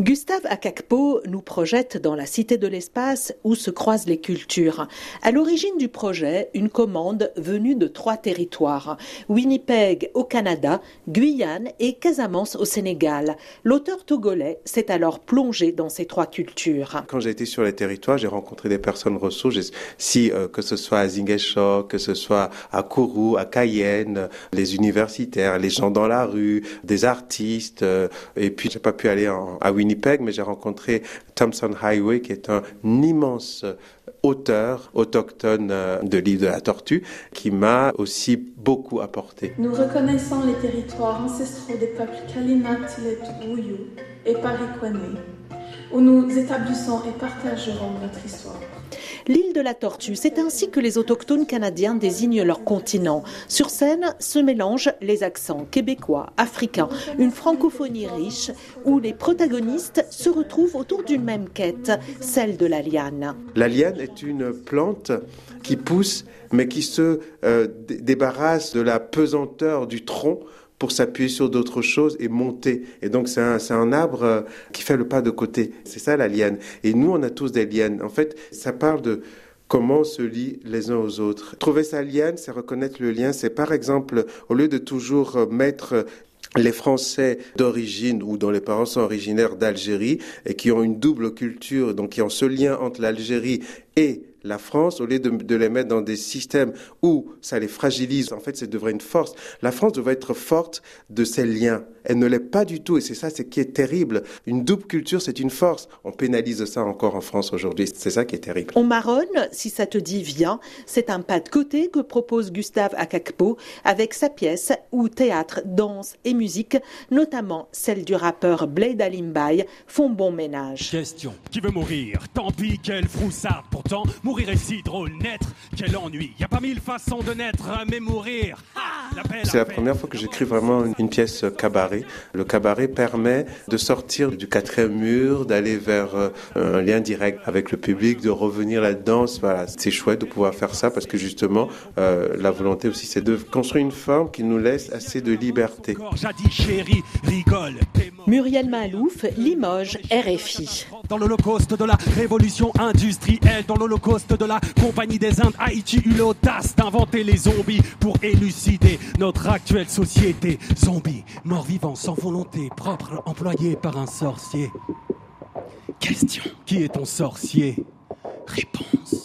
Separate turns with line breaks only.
Gustave Akakpo nous projette dans la cité de l'espace où se croisent les cultures. À l'origine du projet, une commande venue de trois territoires. Winnipeg au Canada, Guyane et Casamance au Sénégal. L'auteur togolais s'est alors plongé dans ces trois cultures.
Quand j'ai été sur les territoires, j'ai rencontré des personnes ressources, si euh, que ce soit à Ziguinchor, que ce soit à Kourou, à Cayenne, les universitaires, les gens dans la rue, des artistes, euh, et puis j'ai pas pu aller à Winnipeg Winnipeg, mais j'ai rencontré Thompson Highway, qui est un immense auteur autochtone euh, de l'île de la Tortue, qui m'a aussi beaucoup apporté.
Nous reconnaissons les territoires ancestraux des peuples Kalina, Tilet, Wuyu et Parikwane, où nous établissons et partagerons notre histoire.
L'île de la Tortue, c'est ainsi que les autochtones canadiens désignent leur continent. Sur scène se mélangent les accents québécois, africains, une francophonie riche où les protagonistes se retrouvent autour d'une même quête, celle de la liane.
La liane est une plante qui pousse mais qui se euh, débarrasse de la pesanteur du tronc pour s'appuyer sur d'autres choses et monter. Et donc c'est un, un, arbre euh, qui fait le pas de côté. C'est ça la liane. Et nous, on a tous des lianes. En fait, ça parle de comment on se lie les uns aux autres. Trouver sa liane, c'est reconnaître le lien. C'est par exemple, au lieu de toujours euh, mettre les Français d'origine ou dont les parents sont originaires d'Algérie et qui ont une double culture, donc qui ont ce lien entre l'Algérie et la France, au lieu de, les mettre dans des systèmes où ça les fragilise, en fait, ça devrait une force. La France devrait être forte de ses liens. Elle ne l'est pas du tout, et c'est ça, c'est qui est terrible. Une double culture, c'est une force. On pénalise ça encore en France aujourd'hui. C'est ça qui est terrible.
On marronne, si ça te dit, viens. C'est un pas de côté que propose Gustave Akakpo avec sa pièce où théâtre, danse et musique, notamment celle du rappeur Blade Alimbay, font bon ménage.
Question. Qui veut mourir? Tant pis, quelle froussard. Pourtant, Mourir est si drôle, naître, quel ennui. Y a pas mille façons de naître, mais mourir.
C'est la première fois que j'écris vraiment une pièce cabaret. Le cabaret permet de sortir du quatrième mur, d'aller vers euh, un lien direct avec le public, de revenir là-dedans. Voilà, c'est chouette de pouvoir faire ça parce que justement, euh, la volonté aussi, c'est de construire une forme qui nous laisse assez de liberté.
Muriel Malouf, Limoges, RFI.
Dans l'holocauste de la révolution industrielle, dans l'holocauste de la Compagnie des Indes, Haïti eut l'audace d'inventer les zombies pour élucider notre actuelle société. Zombies, morts vivants sans volonté propre, employés par un sorcier. Question. Qui est ton sorcier? Réponse.